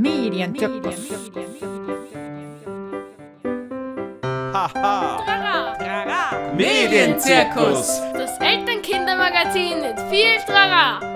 Medienzirkus. Haha. Medienzirkus. Das Elternkindermagazin mit viel Trara.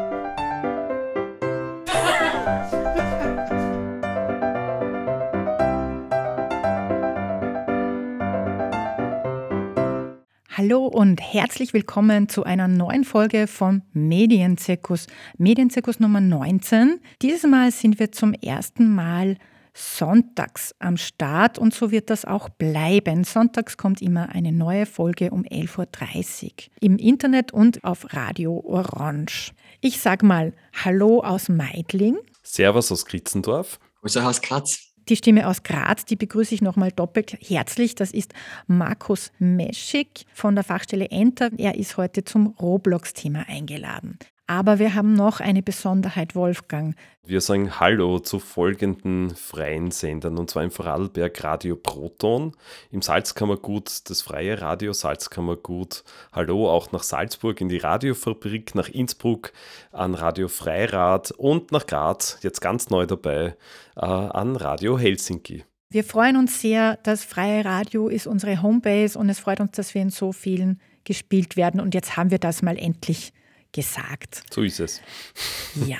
Hallo und herzlich willkommen zu einer neuen Folge vom Medienzirkus. Medienzirkus Nummer 19. Dieses Mal sind wir zum ersten Mal sonntags am Start und so wird das auch bleiben. Sonntags kommt immer eine neue Folge um 11.30 Uhr im Internet und auf Radio Orange. Ich sag mal Hallo aus Meidling. Servus aus Kritzendorf. Grüße aus Graz. Die Stimme aus Graz, die begrüße ich nochmal doppelt herzlich. Das ist Markus Meschig von der Fachstelle Enter. Er ist heute zum Roblox-Thema eingeladen. Aber wir haben noch eine Besonderheit, Wolfgang. Wir sagen Hallo zu folgenden freien Sendern und zwar im Vorarlberg Radio Proton, im Salzkammergut das freie Radio Salzkammergut. Hallo auch nach Salzburg in die Radiofabrik, nach Innsbruck an Radio Freirad und nach Graz, jetzt ganz neu dabei, äh, an Radio Helsinki. Wir freuen uns sehr, das freie Radio ist unsere Homebase und es freut uns, dass wir in so vielen gespielt werden und jetzt haben wir das mal endlich gesagt. So ist es. Ja,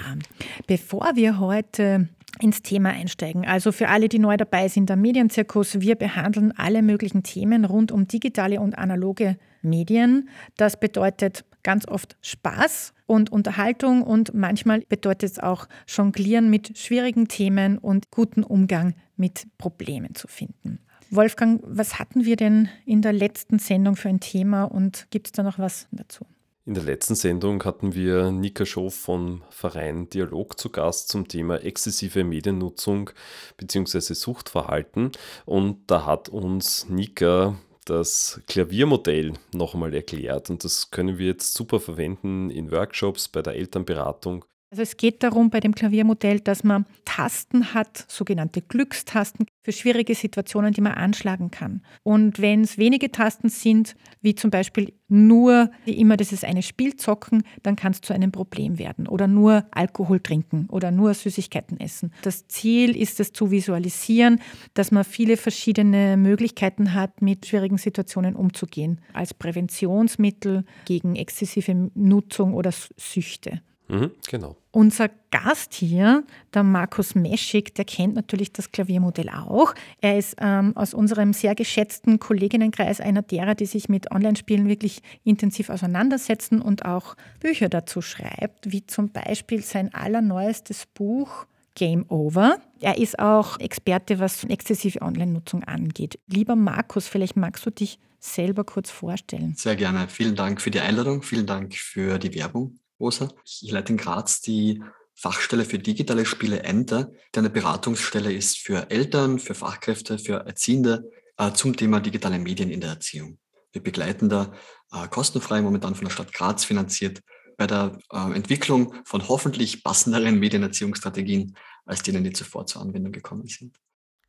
bevor wir heute ins Thema einsteigen, also für alle, die neu dabei sind, der Medienzirkus, wir behandeln alle möglichen Themen rund um digitale und analoge Medien. Das bedeutet ganz oft Spaß und Unterhaltung und manchmal bedeutet es auch Jonglieren mit schwierigen Themen und guten Umgang mit Problemen zu finden. Wolfgang, was hatten wir denn in der letzten Sendung für ein Thema und gibt es da noch was dazu? In der letzten Sendung hatten wir Nika Schoff vom Verein Dialog zu Gast zum Thema exzessive Mediennutzung bzw. Suchtverhalten. Und da hat uns Nika das Klaviermodell nochmal erklärt. Und das können wir jetzt super verwenden in Workshops, bei der Elternberatung. Also es geht darum bei dem Klaviermodell, dass man Tasten hat, sogenannte Glückstasten für schwierige Situationen, die man anschlagen kann. Und wenn es wenige Tasten sind, wie zum Beispiel nur immer dieses eine Spiel zocken, dann kann es zu einem Problem werden. Oder nur Alkohol trinken oder nur Süßigkeiten essen. Das Ziel ist es zu visualisieren, dass man viele verschiedene Möglichkeiten hat, mit schwierigen Situationen umzugehen. Als Präventionsmittel gegen exzessive Nutzung oder Süchte. Mhm, genau. Unser Gast hier, der Markus Meschig, der kennt natürlich das Klaviermodell auch. Er ist ähm, aus unserem sehr geschätzten Kolleginnenkreis einer derer, die sich mit Online-Spielen wirklich intensiv auseinandersetzen und auch Bücher dazu schreibt, wie zum Beispiel sein allerneuestes Buch Game Over. Er ist auch Experte, was exzessive Online-Nutzung angeht. Lieber Markus, vielleicht magst du dich selber kurz vorstellen. Sehr gerne. Vielen Dank für die Einladung. Vielen Dank für die Werbung. Rosa. Ich leite in Graz die Fachstelle für digitale Spiele Enter, die eine Beratungsstelle ist für Eltern, für Fachkräfte, für Erziehende äh, zum Thema digitale Medien in der Erziehung. Wir begleiten da äh, kostenfrei, momentan von der Stadt Graz finanziert, bei der äh, Entwicklung von hoffentlich passenderen Medienerziehungsstrategien als denen, die zuvor zur Anwendung gekommen sind.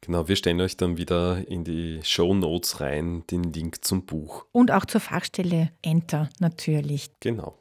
Genau, wir stellen euch dann wieder in die Show Notes rein den Link zum Buch. Und auch zur Fachstelle Enter natürlich. Genau.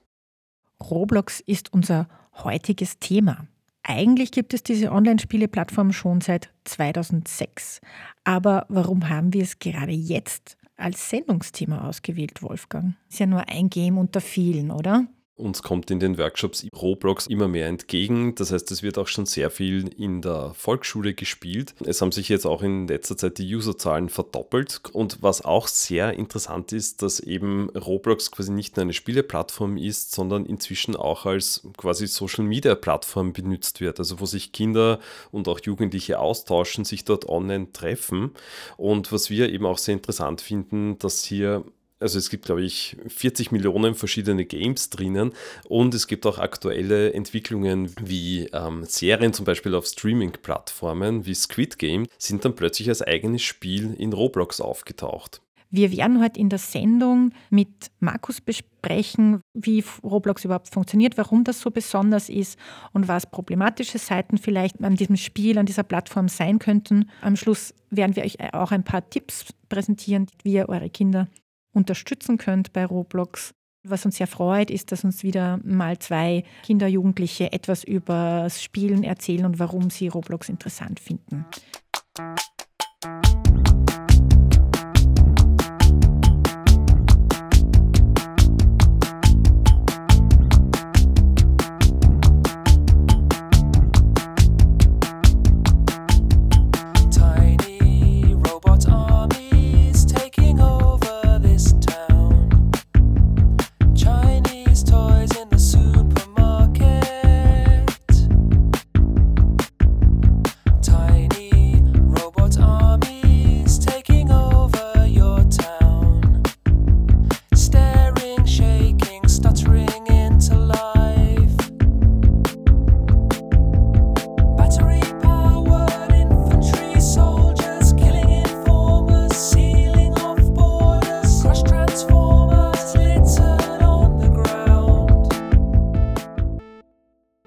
Roblox ist unser heutiges Thema. Eigentlich gibt es diese Online-Spiele-Plattform schon seit 2006. Aber warum haben wir es gerade jetzt als Sendungsthema ausgewählt, Wolfgang? Ist ja nur ein Game unter vielen, oder? Uns kommt in den Workshops Roblox immer mehr entgegen. Das heißt, es wird auch schon sehr viel in der Volksschule gespielt. Es haben sich jetzt auch in letzter Zeit die Userzahlen verdoppelt. Und was auch sehr interessant ist, dass eben Roblox quasi nicht nur eine Spieleplattform ist, sondern inzwischen auch als quasi Social-Media-Plattform benutzt wird. Also wo sich Kinder und auch Jugendliche austauschen, sich dort online treffen. Und was wir eben auch sehr interessant finden, dass hier also es gibt, glaube ich, 40 Millionen verschiedene Games drinnen und es gibt auch aktuelle Entwicklungen wie ähm, Serien zum Beispiel auf Streaming-Plattformen wie Squid Game sind dann plötzlich als eigenes Spiel in Roblox aufgetaucht. Wir werden heute in der Sendung mit Markus besprechen, wie Roblox überhaupt funktioniert, warum das so besonders ist und was problematische Seiten vielleicht an diesem Spiel, an dieser Plattform sein könnten. Am Schluss werden wir euch auch ein paar Tipps präsentieren, wie ihr eure Kinder unterstützen könnt bei Roblox. Was uns sehr freut, ist, dass uns wieder mal zwei Kinder, Jugendliche etwas über das Spielen erzählen und warum sie Roblox interessant finden.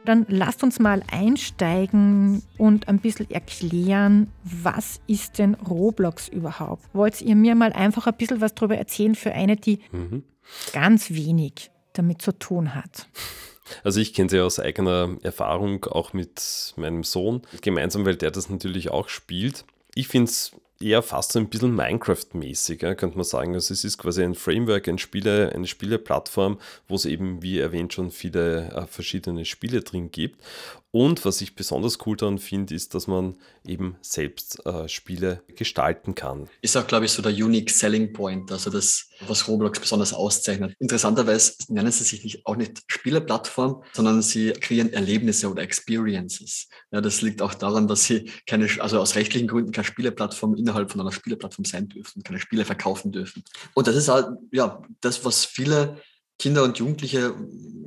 Dann lasst uns mal einsteigen und ein bisschen erklären, was ist denn Roblox überhaupt? Wollt ihr mir mal einfach ein bisschen was darüber erzählen für eine, die mhm. ganz wenig damit zu tun hat? Also ich kenne sie aus eigener Erfahrung, auch mit meinem Sohn, gemeinsam, weil der das natürlich auch spielt. Ich finde es eher fast so ein bisschen Minecraft-mäßig, ja, könnte man sagen. Also es ist quasi ein Framework, ein Spiele, eine Spieleplattform, wo es eben, wie erwähnt, schon viele äh, verschiedene Spiele drin gibt. Und was ich besonders cool daran finde, ist, dass man eben selbst äh, Spiele gestalten kann. Ist auch, glaube ich, so der Unique Selling Point, also das, was Roblox besonders auszeichnet. Interessanterweise nennen sie sich nicht, auch nicht Spieleplattform, sondern sie kreieren Erlebnisse oder Experiences. Ja, das liegt auch daran, dass sie keine, also aus rechtlichen Gründen keine Spieleplattform innerhalb von einer Spieleplattform sein dürfen, keine Spiele verkaufen dürfen. Und das ist halt, ja, das, was viele Kinder und Jugendliche,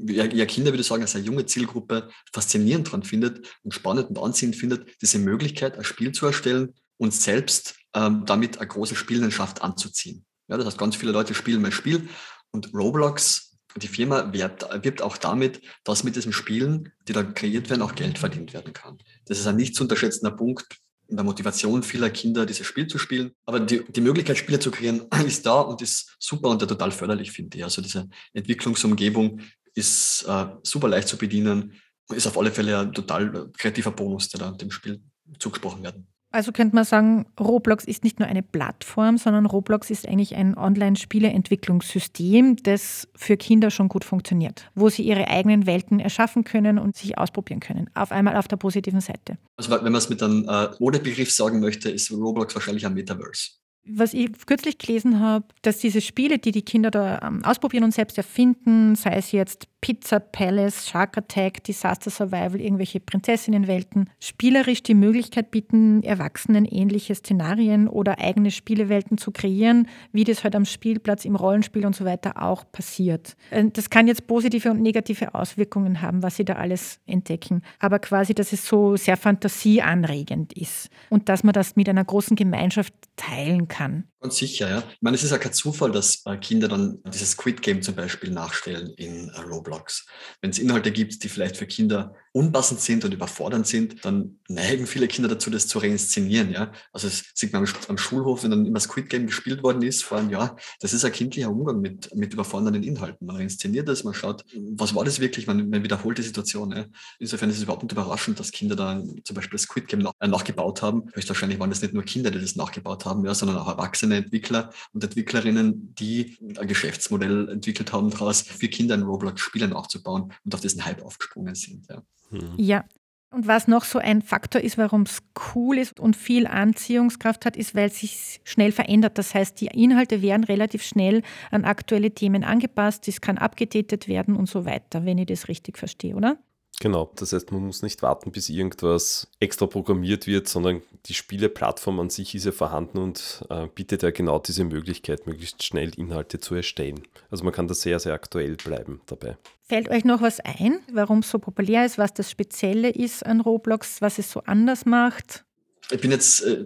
ja, Kinder würde ich sagen, als eine junge Zielgruppe faszinierend daran findet und spannend und anziehend findet, diese Möglichkeit, ein Spiel zu erstellen und selbst ähm, damit eine große Spielenschaft anzuziehen. Ja, das heißt, ganz viele Leute spielen mein Spiel und Roblox, die Firma wirbt, wirbt auch damit, dass mit diesen Spielen, die da kreiert werden, auch Geld verdient werden kann. Das ist ein nicht zu unterschätzender Punkt in der Motivation vieler Kinder, dieses Spiel zu spielen. Aber die, die Möglichkeit, Spiele zu kreieren, ist da und ist super und total förderlich, finde ich. Also diese Entwicklungsumgebung ist äh, super leicht zu bedienen, ist auf alle Fälle ein total kreativer Bonus, der da dem Spiel zugesprochen werden. Also könnte man sagen, Roblox ist nicht nur eine Plattform, sondern Roblox ist eigentlich ein Online-Spieleentwicklungssystem, das für Kinder schon gut funktioniert, wo sie ihre eigenen Welten erschaffen können und sich ausprobieren können. Auf einmal auf der positiven Seite. Also wenn man es mit einem äh, Modebegriff sagen möchte, ist Roblox wahrscheinlich ein Metaverse was ich kürzlich gelesen habe, dass diese Spiele, die die Kinder da ähm, ausprobieren und selbst erfinden, sei es jetzt Pizza Palace, Shark Attack, Disaster Survival, irgendwelche Prinzessinnenwelten, spielerisch die Möglichkeit bieten, Erwachsenen ähnliche Szenarien oder eigene Spielewelten zu kreieren, wie das halt am Spielplatz, im Rollenspiel und so weiter auch passiert. Äh, das kann jetzt positive und negative Auswirkungen haben, was sie da alles entdecken. Aber quasi, dass es so sehr fantasieanregend ist und dass man das mit einer großen Gemeinschaft teilen kann. Ganz sicher, ja. Ich meine, es ist ja kein Zufall, dass äh, Kinder dann dieses Squid Game zum Beispiel nachstellen in äh, Roblox. Wenn es Inhalte gibt, die vielleicht für Kinder unpassend sind und überfordernd sind, dann neigen viele Kinder dazu, das zu reinszenieren. Ja? Also es sieht man am, Schulhof, wenn dann immer Squid Game gespielt worden ist vor einem Jahr, das ist ein kindlicher Umgang mit, mit überfordernden Inhalten. Man reinszeniert das, man schaut, was war das wirklich, man, man wiederholt die Situation. Ja? Insofern ist es überhaupt nicht überraschend, dass Kinder da zum Beispiel Squid Game nach, äh, nachgebaut haben. Höchstwahrscheinlich waren das nicht nur Kinder, die das nachgebaut haben, ja, sondern auch erwachsene Entwickler und Entwicklerinnen, die ein Geschäftsmodell entwickelt haben, daraus für Kinder in Roblox Spiele nachzubauen und auf diesen Hype aufgesprungen sind. Ja. Mhm. Ja. Und was noch so ein Faktor ist, warum es cool ist und viel Anziehungskraft hat, ist, weil es sich schnell verändert. Das heißt, die Inhalte werden relativ schnell an aktuelle Themen angepasst, es kann abgedatet werden und so weiter, wenn ich das richtig verstehe, oder? Genau, das heißt, man muss nicht warten, bis irgendwas extra programmiert wird, sondern die Spieleplattform an sich ist ja vorhanden und äh, bietet ja genau diese Möglichkeit, möglichst schnell Inhalte zu erstellen. Also man kann da sehr, sehr aktuell bleiben dabei. Fällt euch noch was ein, warum es so populär ist, was das Spezielle ist an Roblox, was es so anders macht? Ich bin jetzt äh,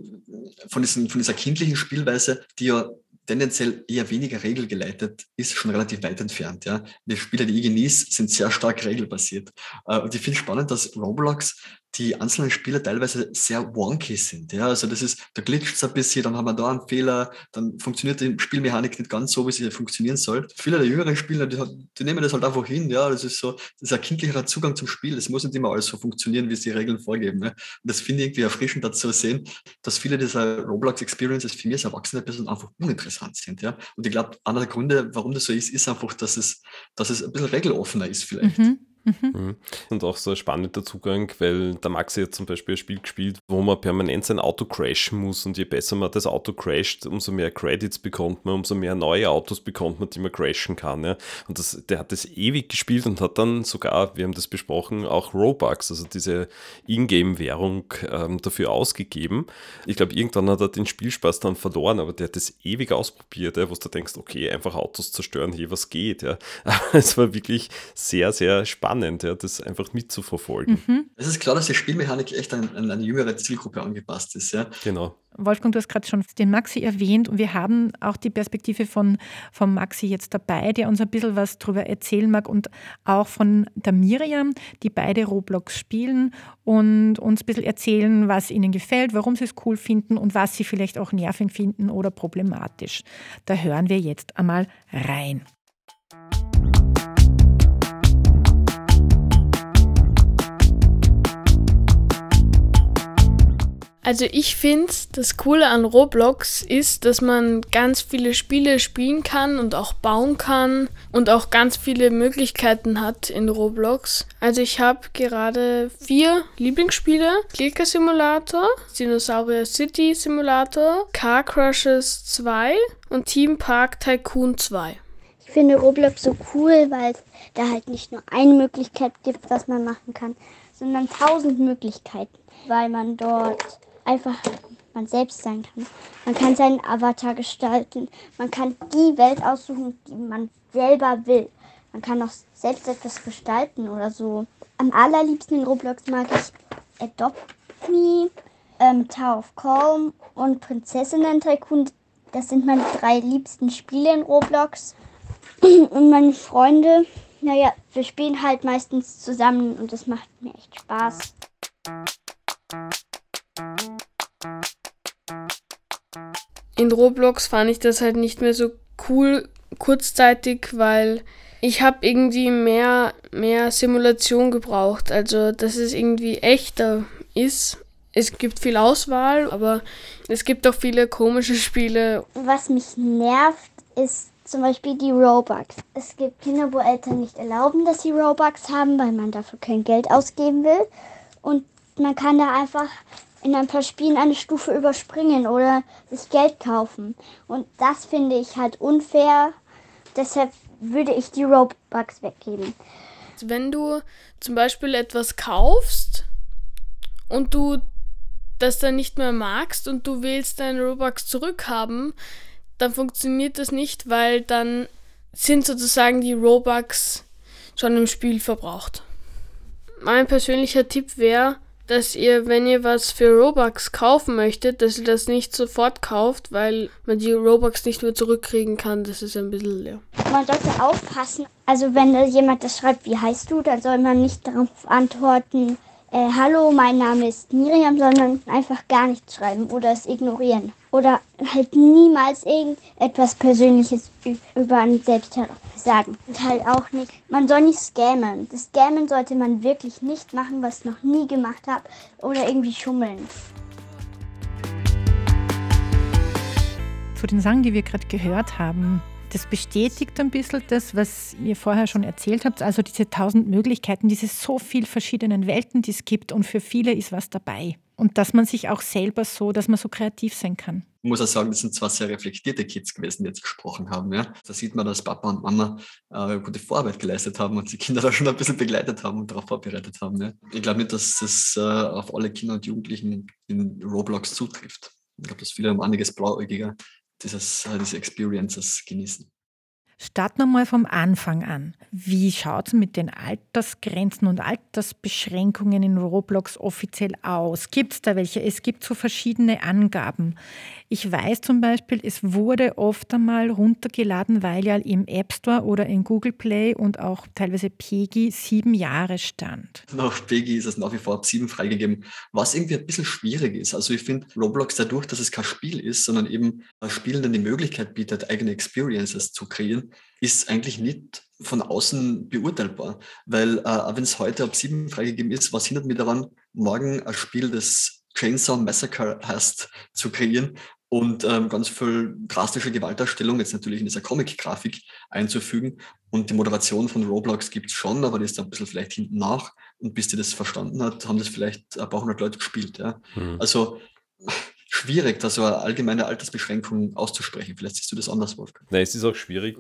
von, diesen, von dieser kindlichen Spielweise, die ja tendenziell eher weniger regelgeleitet ist, schon relativ weit entfernt. Ja. Die Spiele, die ich genieße, sind sehr stark regelbasiert. Äh, und ich finde spannend, dass Roblox die einzelnen Spiele teilweise sehr wonky sind. Ja, also das ist, da glitscht es ein bisschen, dann haben wir da einen Fehler, dann funktioniert die Spielmechanik nicht ganz so, wie sie funktionieren soll. Viele der jüngeren Spieler, die, die nehmen das halt einfach hin. Ja, das ist so, das ist ein kindlicher Zugang zum Spiel. Das muss nicht immer alles so funktionieren, wie es die Regeln vorgeben. Ne? Und das finde ich irgendwie erfrischend dazu sehen, dass viele dieser Roblox-Experiences für mich als erwachsene Person einfach uninteressant sind. Ja? Und ich glaube, einer der Gründe, warum das so ist, ist einfach, dass es, dass es ein bisschen regeloffener ist vielleicht. Mhm. Mhm. Und auch so ein spannender Zugang, weil der Maxi hat zum Beispiel ein Spiel gespielt, wo man permanent sein Auto crashen muss und je besser man das Auto crasht, umso mehr Credits bekommt man, umso mehr neue Autos bekommt man, die man crashen kann. Ja. Und das, der hat das ewig gespielt und hat dann sogar, wir haben das besprochen, auch Robux, also diese Ingame-Währung ähm, dafür ausgegeben. Ich glaube, irgendwann hat er den Spielspaß dann verloren, aber der hat das ewig ausprobiert, ja, wo du denkst, okay, einfach Autos zerstören, hier was geht. Ja. Aber es war wirklich sehr, sehr spannend spannend, ja, das einfach mitzuverfolgen. Mhm. Es ist klar, dass die Spielmechanik echt an, an eine jüngere Zielgruppe angepasst ist. Ja. Genau. Wolfgang, du hast gerade schon den Maxi erwähnt und wir haben auch die Perspektive von, von Maxi jetzt dabei, der uns ein bisschen was darüber erzählen mag und auch von der Miriam, die beide Roblox spielen und uns ein bisschen erzählen, was ihnen gefällt, warum sie es cool finden und was sie vielleicht auch nervig finden oder problematisch. Da hören wir jetzt einmal rein. Also ich finde, das Coole an Roblox ist, dass man ganz viele Spiele spielen kann und auch bauen kann und auch ganz viele Möglichkeiten hat in Roblox. Also ich habe gerade vier Lieblingsspiele. Clicker Simulator, Dinosaurier City Simulator, Car Crushes 2 und Team Park Tycoon 2. Ich finde Roblox so cool, weil es da halt nicht nur eine Möglichkeit gibt, was man machen kann, sondern tausend Möglichkeiten, weil man dort einfach man selbst sein kann. Man kann seinen Avatar gestalten. Man kann die Welt aussuchen, die man selber will. Man kann auch selbst etwas gestalten oder so. Am allerliebsten in Roblox mag ich Adopt Me, ähm, Tower of Calm und Prinzessinnen Tycoon. Das sind meine drei liebsten Spiele in Roblox. Und meine Freunde, naja, wir spielen halt meistens zusammen und das macht mir echt Spaß. In Roblox fand ich das halt nicht mehr so cool kurzzeitig, weil ich habe irgendwie mehr, mehr Simulation gebraucht. Also, dass es irgendwie echter ist. Es gibt viel Auswahl, aber es gibt auch viele komische Spiele. Was mich nervt, ist zum Beispiel die Robux. Es gibt Kinder, wo Eltern nicht erlauben, dass sie Robux haben, weil man dafür kein Geld ausgeben will. Und man kann da einfach in ein paar Spielen eine Stufe überspringen oder sich Geld kaufen. Und das finde ich halt unfair. Deshalb würde ich die Robux weggeben. Wenn du zum Beispiel etwas kaufst und du das dann nicht mehr magst und du willst deine Robux zurückhaben, dann funktioniert das nicht, weil dann sind sozusagen die Robux schon im Spiel verbraucht. Mein persönlicher Tipp wäre, dass ihr, wenn ihr was für Robux kaufen möchtet, dass ihr das nicht sofort kauft, weil man die Robux nicht mehr zurückkriegen kann. Das ist ein bisschen leer. Man sollte aufpassen. Also wenn jemand das schreibt, wie heißt du, dann soll man nicht darauf antworten, äh, hallo, mein Name ist Miriam, sondern einfach gar nichts schreiben oder es ignorieren. Oder halt niemals irgendetwas Persönliches über einen selbst sagen. Und halt auch nicht, man soll nicht scammen. Das Scammen sollte man wirklich nicht machen, was ich noch nie gemacht habe. Oder irgendwie schummeln. Zu den Sachen, die wir gerade gehört haben, das bestätigt ein bisschen das, was ihr vorher schon erzählt habt. Also diese tausend Möglichkeiten, diese so viel verschiedenen Welten, die es gibt und für viele ist was dabei. Und dass man sich auch selber so, dass man so kreativ sein kann. Ich muss auch sagen, das sind zwar sehr reflektierte Kids gewesen, die jetzt gesprochen haben. Ja. Da sieht man, dass Papa und Mama äh, gute Vorarbeit geleistet haben und die Kinder da schon ein bisschen begleitet haben und darauf vorbereitet haben. Ja. Ich glaube nicht, dass das äh, auf alle Kinder und Jugendlichen in Roblox zutrifft. Ich glaube, dass viele um einiges blauäugiger dieses, äh, diese Experiences genießen. Starten wir mal vom Anfang an. Wie schaut es mit den Altersgrenzen und Altersbeschränkungen in Roblox offiziell aus? Gibt es da welche? Es gibt so verschiedene Angaben. Ich weiß zum Beispiel, es wurde oft einmal runtergeladen, weil ja im App Store oder in Google Play und auch teilweise PEGI sieben Jahre stand. Nach PEGI ist es nach wie vor ab sieben freigegeben, was irgendwie ein bisschen schwierig ist. Also ich finde Roblox dadurch, dass es kein Spiel ist, sondern eben Spielenden die Möglichkeit bietet, eigene Experiences zu kreieren, ist eigentlich nicht von außen beurteilbar. Weil äh, wenn es heute ab sieben freigegeben ist, was hindert mich daran, morgen ein Spiel, das Chainsaw Massacre heißt, zu kreieren und ähm, ganz viel drastische Gewaltdarstellung, jetzt natürlich in dieser Comic-Grafik einzufügen. Und die Moderation von Roblox gibt es schon, aber die ist da ein bisschen vielleicht hinten nach. Und bis die das verstanden hat, haben das vielleicht ein paar hundert Leute gespielt. Ja? Mhm. Also schwierig, da so eine allgemeine Altersbeschränkung auszusprechen. Vielleicht siehst du das anders, Wolfgang. Nein, es ist auch schwierig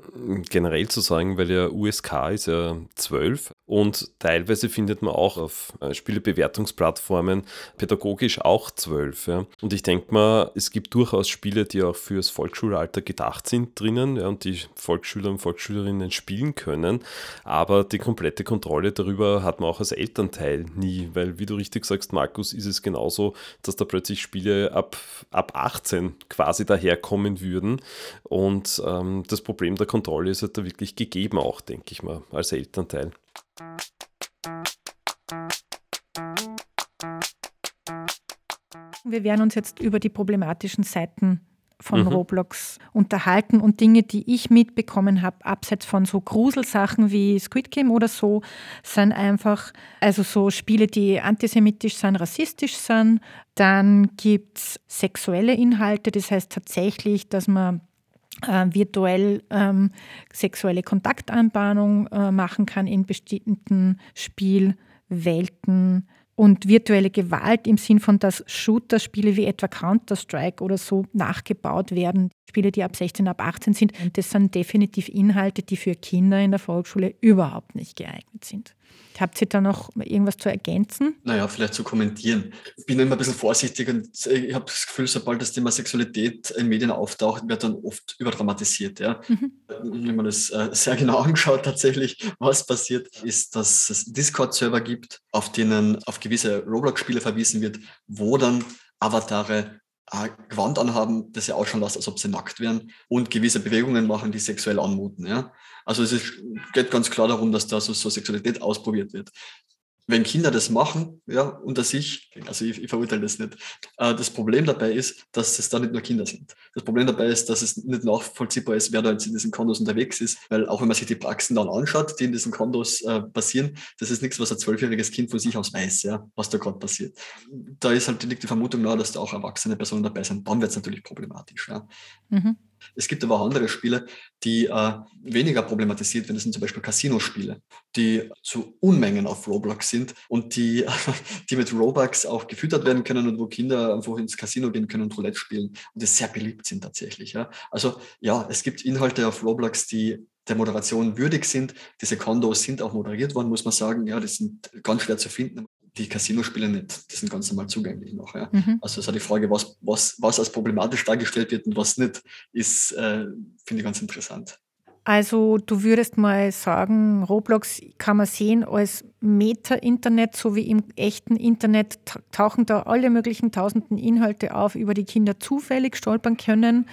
generell zu sagen, weil ja USK ist ja 12 und teilweise findet man auch auf äh, Spielebewertungsplattformen pädagogisch auch 12. Ja. Und ich denke mal, es gibt durchaus Spiele, die auch fürs Volksschulalter gedacht sind drinnen ja, und die Volksschüler und Volksschülerinnen spielen können. Aber die komplette Kontrolle darüber hat man auch als Elternteil nie, weil wie du richtig sagst, Markus, ist es genauso, dass da plötzlich Spiele ab ab 18 quasi daherkommen würden. Und ähm, das Problem der Kontrolle ist halt da wirklich gegeben, auch, denke ich mal, als Elternteil. Wir werden uns jetzt über die problematischen Seiten von mhm. Roblox unterhalten und Dinge, die ich mitbekommen habe, abseits von so Gruselsachen wie Squid Game oder so, sind einfach, also so Spiele, die antisemitisch sind, rassistisch sind. Dann gibt es sexuelle Inhalte, das heißt tatsächlich, dass man äh, virtuell ähm, sexuelle Kontaktanbahnung äh, machen kann in bestimmten Spielwelten und virtuelle Gewalt im Sinn von, dass Shooter-Spiele wie etwa Counter-Strike oder so nachgebaut werden. Spiele, die ab 16, ab 18 sind. Das sind definitiv Inhalte, die für Kinder in der Volksschule überhaupt nicht geeignet sind. Habt ihr da noch irgendwas zu ergänzen? Naja, vielleicht zu kommentieren. Ich bin immer ein bisschen vorsichtig und ich habe das Gefühl, sobald das Thema Sexualität in Medien auftaucht, wird dann oft überdramatisiert. Ja? Mhm. Wenn man das äh, sehr genau anschaut, tatsächlich, was passiert, ist, dass es Discord-Server gibt, auf denen auf gewisse Roblox-Spiele verwiesen wird, wo dann Avatare äh, Gewand anhaben, das ja ausschauen lässt, als ob sie nackt wären und gewisse Bewegungen machen, die sexuell anmuten. Ja? Also es ist, geht ganz klar darum, dass da so, so Sexualität ausprobiert wird wenn Kinder das machen, ja, unter sich, also ich, ich verurteile das nicht. Äh, das Problem dabei ist, dass es da nicht nur Kinder sind. Das Problem dabei ist, dass es nicht nachvollziehbar ist, wer da jetzt in diesen Kondos unterwegs ist, weil auch wenn man sich die Praxen dann anschaut, die in diesen Kondos äh, passieren, das ist nichts, was ein zwölfjähriges Kind von sich aus weiß, ja, was da gerade passiert. Da ist halt liegt die Vermutung nahe, dass da auch erwachsene Personen dabei sind. Dann wird es natürlich problematisch. Ja. Mhm. Es gibt aber auch andere Spiele, die äh, weniger problematisiert werden. Das sind zum Beispiel Casino-Spiele, die zu Unmengen auf Roblox sind und die, die mit Robux auch gefüttert werden können und wo Kinder einfach ins Casino gehen können und Roulette spielen und die sehr beliebt sind tatsächlich. Ja. Also ja, es gibt Inhalte auf Roblox, die der Moderation würdig sind. Diese Kondos sind auch moderiert worden, muss man sagen. Ja, die sind ganz schwer zu finden die Casino-Spiele nicht, die sind ganz normal zugänglich noch. Ja. Mhm. Also es ist die Frage, was, was, was als problematisch dargestellt wird und was nicht, ist, äh, finde ich ganz interessant. Also du würdest mal sagen, Roblox kann man sehen als Meta-Internet, so wie im echten Internet tauchen da alle möglichen tausenden Inhalte auf, über die Kinder zufällig stolpern können.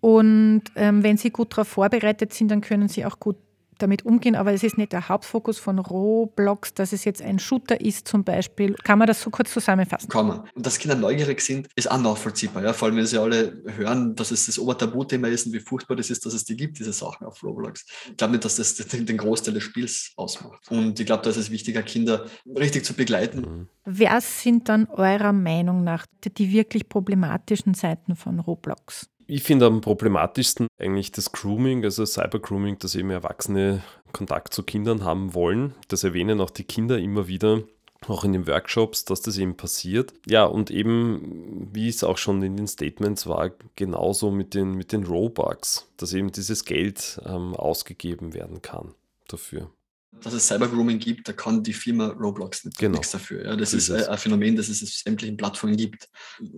Und ähm, wenn sie gut darauf vorbereitet sind, dann können sie auch gut damit umgehen, aber es ist nicht der Hauptfokus von Roblox, dass es jetzt ein Shooter ist zum Beispiel. Kann man das so kurz zusammenfassen? Kann man. Und dass Kinder neugierig sind, ist auch nachvollziehbar. Ja? Vor allem, wenn sie alle hören, dass es das Obertabuthema ist und wie furchtbar das ist, dass es die gibt, diese Sachen auf Roblox. Ich glaube nicht, dass das den Großteil des Spiels ausmacht. Und ich glaube, da ist es wichtiger, Kinder richtig zu begleiten. Mhm. Wer sind dann eurer Meinung nach die wirklich problematischen Seiten von Roblox? Ich finde am problematischsten eigentlich das Grooming, also Cybergrooming, dass eben Erwachsene Kontakt zu Kindern haben wollen. Das erwähnen auch die Kinder immer wieder, auch in den Workshops, dass das eben passiert. Ja, und eben, wie es auch schon in den Statements war, genauso mit den, mit den Robux, dass eben dieses Geld ähm, ausgegeben werden kann dafür. Dass es Cybergrooming gibt, da kann die Firma Roblox nicht, genau. nichts dafür. Ja, das ist, ist ein Phänomen, das es auf sämtlichen Plattformen gibt.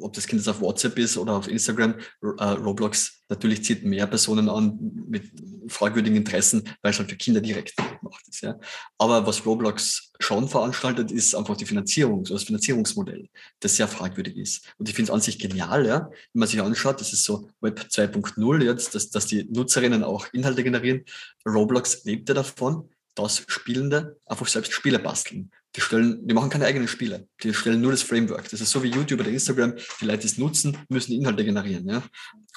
Ob das Kind jetzt auf WhatsApp ist oder auf Instagram, äh, Roblox natürlich zieht mehr Personen an mit fragwürdigen Interessen, weil es halt für Kinder direkt gemacht ist. Ja. Aber was Roblox schon veranstaltet, ist einfach die Finanzierung, so das Finanzierungsmodell, das sehr fragwürdig ist. Und ich finde es an sich genial, ja, wenn man sich anschaut, das ist so Web 2.0 jetzt, dass, dass die Nutzerinnen auch Inhalte generieren. Roblox lebt ja davon dass Spielende einfach selbst Spiele basteln. Die, stellen, die machen keine eigenen Spiele, die stellen nur das Framework. Das ist so wie YouTube oder Instagram, die Leute es nutzen, müssen Inhalte generieren. Ja?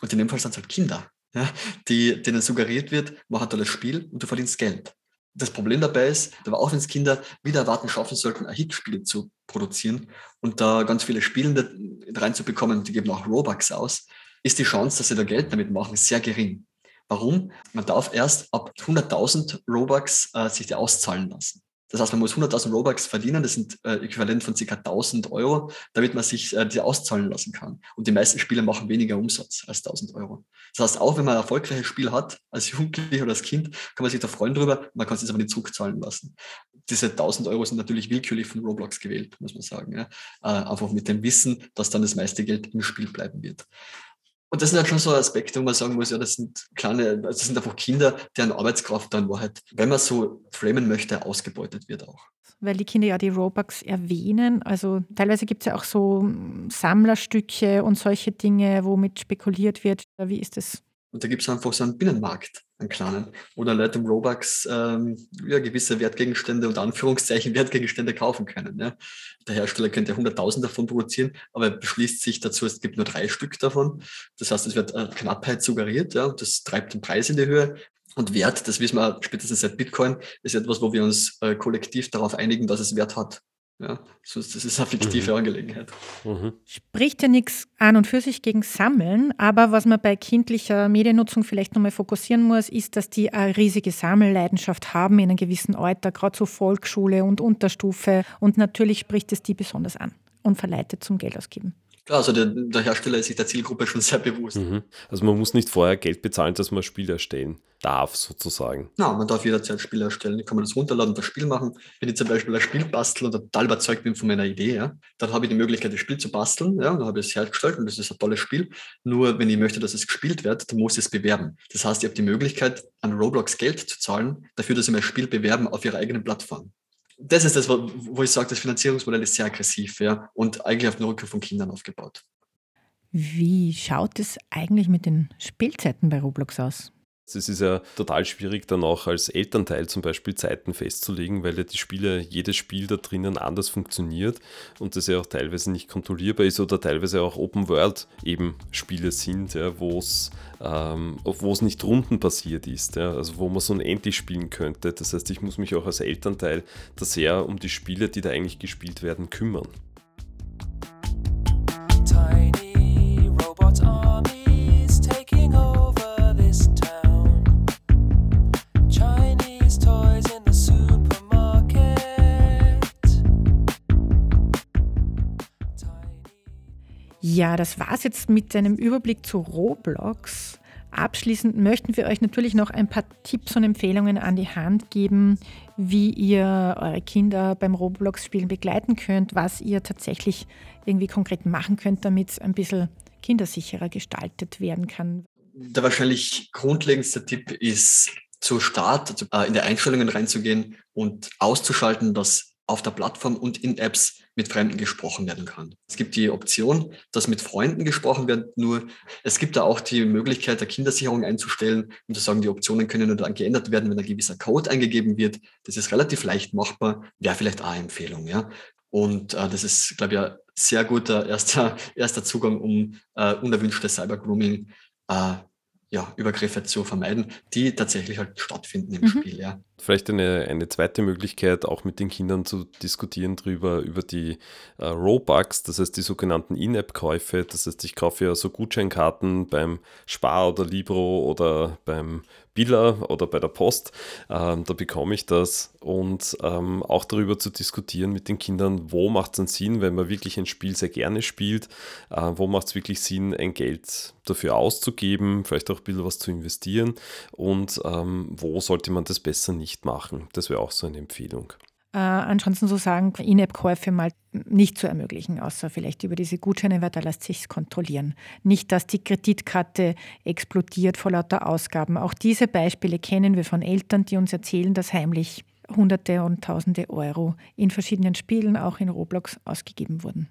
Und in dem Fall sind es halt Kinder, ja? die, denen suggeriert wird, mach ein tolles Spiel und du verdienst Geld. Das Problem dabei ist, aber auch wenn es Kinder wieder erwarten schaffen sollten, ein Hitspiel zu produzieren und da ganz viele Spielende reinzubekommen, die geben auch Robux aus, ist die Chance, dass sie da Geld damit machen, sehr gering. Warum? Man darf erst ab 100.000 Robux äh, sich die auszahlen lassen. Das heißt, man muss 100.000 Robux verdienen, das sind äh, äquivalent von ca. 1.000 Euro, damit man sich äh, die auszahlen lassen kann. Und die meisten Spiele machen weniger Umsatz als 1.000 Euro. Das heißt, auch wenn man ein erfolgreiches Spiel hat, als Jugendlicher oder als Kind, kann man sich da freuen drüber, man kann es aber nicht zurückzahlen lassen. Diese 1.000 Euro sind natürlich willkürlich von Roblox gewählt, muss man sagen. Ja? Äh, einfach mit dem Wissen, dass dann das meiste Geld im Spiel bleiben wird. Und das sind halt schon so Aspekte, wo man sagen muss, ja, das sind kleine, das sind einfach Kinder, deren Arbeitskraft dann Wahrheit, wenn man so framen möchte, ausgebeutet wird auch. Weil die Kinder ja die Robux erwähnen. Also teilweise gibt es ja auch so hm, Sammlerstücke und solche Dinge, womit spekuliert wird. Wie ist das? Und da gibt es einfach so einen Binnenmarkt einen kleinen, wo dann Leute im Robux ähm, ja, gewisse Wertgegenstände und Anführungszeichen Wertgegenstände kaufen können. Ja. Der Hersteller könnte 100.000 davon produzieren, aber er beschließt sich dazu, es gibt nur drei Stück davon. Das heißt, es wird Knappheit suggeriert, ja, das treibt den Preis in die Höhe. Und Wert, das wissen wir spätestens seit Bitcoin, ist etwas, wo wir uns äh, kollektiv darauf einigen, dass es Wert hat. Ja, das ist eine fiktive mhm. Angelegenheit. Mhm. Spricht ja nichts an und für sich gegen Sammeln, aber was man bei kindlicher Mediennutzung vielleicht nochmal fokussieren muss, ist, dass die eine riesige Sammelleidenschaft haben in einem gewissen Alter, gerade so Volksschule und Unterstufe. Und natürlich spricht es die besonders an und verleitet zum Geld ausgeben. Klar, also der, der, Hersteller ist sich der Zielgruppe schon sehr bewusst. Mhm. Also man muss nicht vorher Geld bezahlen, dass man ein Spiel erstellen darf, sozusagen. Ja, man darf jederzeit Spiele erstellen. Ich kann man das runterladen und das Spiel machen. Wenn ich zum Beispiel ein Spiel bastel und total überzeugt bin von meiner Idee, ja, dann habe ich die Möglichkeit, das Spiel zu basteln. Ja, und dann habe ich es hergestellt und das ist ein tolles Spiel. Nur wenn ich möchte, dass es gespielt wird, dann muss ich es bewerben. Das heißt, ich habe die Möglichkeit, an Roblox Geld zu zahlen, dafür, dass sie mein Spiel bewerben auf ihrer eigenen Plattform das ist das, wo ich sage, das Finanzierungsmodell ist sehr aggressiv ja, und eigentlich auf den Rücken von Kindern aufgebaut. Wie schaut es eigentlich mit den Spielzeiten bei Roblox aus? Es ist ja total schwierig, dann auch als Elternteil zum Beispiel Zeiten festzulegen, weil ja die Spiele, jedes Spiel da drinnen anders funktioniert und das ja auch teilweise nicht kontrollierbar ist oder teilweise auch Open World eben Spiele sind, ja, wo es ähm, nicht runden passiert ist, ja, also wo man so unendlich spielen könnte. Das heißt, ich muss mich auch als Elternteil da sehr um die Spiele, die da eigentlich gespielt werden, kümmern. Tiny Ja, das war's jetzt mit einem Überblick zu Roblox. Abschließend möchten wir euch natürlich noch ein paar Tipps und Empfehlungen an die Hand geben, wie ihr eure Kinder beim Roblox-Spielen begleiten könnt, was ihr tatsächlich irgendwie konkret machen könnt, damit es ein bisschen kindersicherer gestaltet werden kann. Der wahrscheinlich grundlegendste Tipp ist, zu Start also in die Einstellungen reinzugehen und auszuschalten, dass auf der Plattform und in Apps mit Fremden gesprochen werden kann. Es gibt die Option, dass mit Freunden gesprochen wird, nur es gibt da auch die Möglichkeit der Kindersicherung einzustellen und zu sagen, die Optionen können nur dann geändert werden, wenn ein gewisser Code eingegeben wird. Das ist relativ leicht machbar, wäre vielleicht auch eine Empfehlung. Ja? Und äh, das ist, glaube ich, ein sehr guter erster, erster Zugang, um äh, unerwünschtes Cybergrooming äh, ja, Übergriffe zu vermeiden, die tatsächlich halt stattfinden im mhm. Spiel. Ja. Vielleicht eine, eine zweite Möglichkeit, auch mit den Kindern zu diskutieren drüber, über die äh, Robux, das heißt die sogenannten In-App-Käufe. Das heißt, ich kaufe ja so Gutscheinkarten beim Spar oder Libro oder beim Billa oder bei der Post. Ähm, da bekomme ich das und ähm, auch darüber zu diskutieren mit den Kindern, wo macht es einen Sinn, wenn man wirklich ein Spiel sehr gerne spielt, äh, wo macht es wirklich Sinn, ein Geld dafür auszugeben, vielleicht auch ein bisschen was zu investieren und ähm, wo sollte man das besser nicht nicht machen. Das wäre auch so eine Empfehlung. Äh, ansonsten so sagen, In-App-Käufe mal nicht zu ermöglichen, außer vielleicht über diese Gutscheine, weil da lässt sich kontrollieren. Nicht, dass die Kreditkarte explodiert vor lauter Ausgaben. Auch diese Beispiele kennen wir von Eltern, die uns erzählen, dass heimlich Hunderte und Tausende Euro in verschiedenen Spielen, auch in Roblox, ausgegeben wurden.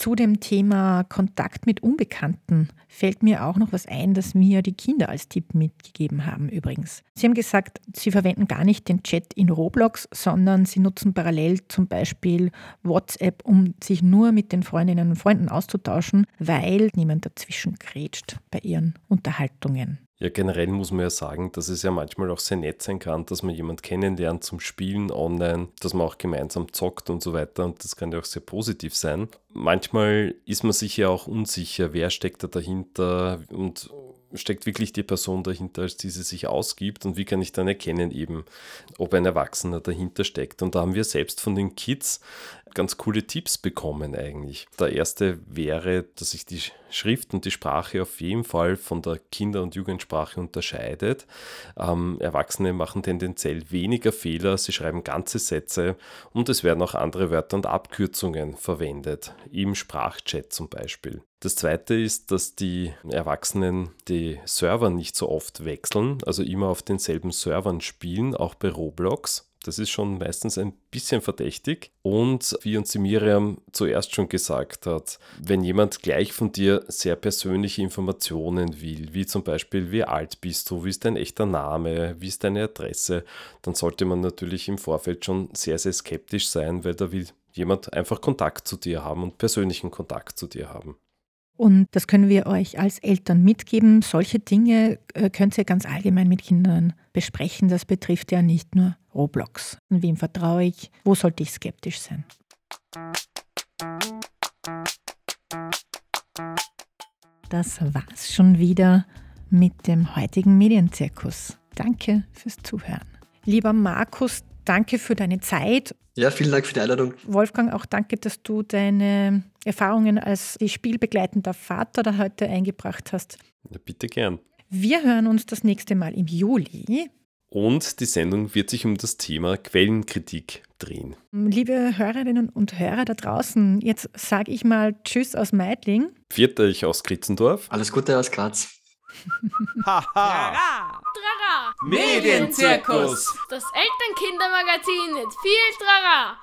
Zu dem Thema Kontakt mit Unbekannten fällt mir auch noch was ein, das mir die Kinder als Tipp mitgegeben haben übrigens. Sie haben gesagt, sie verwenden gar nicht den Chat in Roblox, sondern sie nutzen parallel zum Beispiel WhatsApp, um sich nur mit den Freundinnen und Freunden auszutauschen, weil niemand dazwischen grätscht bei ihren Unterhaltungen. Ja, generell muss man ja sagen, dass es ja manchmal auch sehr nett sein kann, dass man jemanden kennenlernt zum Spielen online, dass man auch gemeinsam zockt und so weiter. Und das kann ja auch sehr positiv sein. Manchmal ist man sich ja auch unsicher, wer steckt da dahinter und steckt wirklich die Person dahinter, als die sie sich ausgibt und wie kann ich dann erkennen eben, ob ein Erwachsener dahinter steckt. Und da haben wir selbst von den Kids ganz coole Tipps bekommen eigentlich. Der erste wäre, dass sich die Schrift und die Sprache auf jeden Fall von der Kinder- und Jugendsprache unterscheidet. Ähm, Erwachsene machen tendenziell weniger Fehler, sie schreiben ganze Sätze und es werden auch andere Wörter und Abkürzungen verwendet, im Sprachchat zum Beispiel. Das zweite ist, dass die Erwachsenen die Server nicht so oft wechseln, also immer auf denselben Servern spielen, auch bei Roblox. Das ist schon meistens ein bisschen verdächtig. Und wie uns die Miriam zuerst schon gesagt hat, wenn jemand gleich von dir sehr persönliche Informationen will, wie zum Beispiel, wie alt bist du, wie ist dein echter Name, wie ist deine Adresse, dann sollte man natürlich im Vorfeld schon sehr, sehr skeptisch sein, weil da will jemand einfach Kontakt zu dir haben und persönlichen Kontakt zu dir haben. Und das können wir euch als Eltern mitgeben. Solche Dinge äh, könnt ihr ganz allgemein mit Kindern besprechen. Das betrifft ja nicht nur Roblox. Und wem vertraue ich? Wo sollte ich skeptisch sein? Das war's schon wieder mit dem heutigen Medienzirkus. Danke fürs Zuhören. Lieber Markus, danke für deine Zeit. Ja, vielen Dank für die Einladung. Wolfgang, auch danke, dass du deine Erfahrungen als spielbegleitender Vater da heute eingebracht hast. Ja, bitte gern. Wir hören uns das nächste Mal im Juli. Und die Sendung wird sich um das Thema Quellenkritik drehen. Liebe Hörerinnen und Hörer da draußen, jetzt sage ich mal Tschüss aus Meidling. Viert euch aus Kritzendorf. Alles Gute aus Graz. Haha! Trara! Medienzirkus! Das Elternkindermagazin mit viel Trara!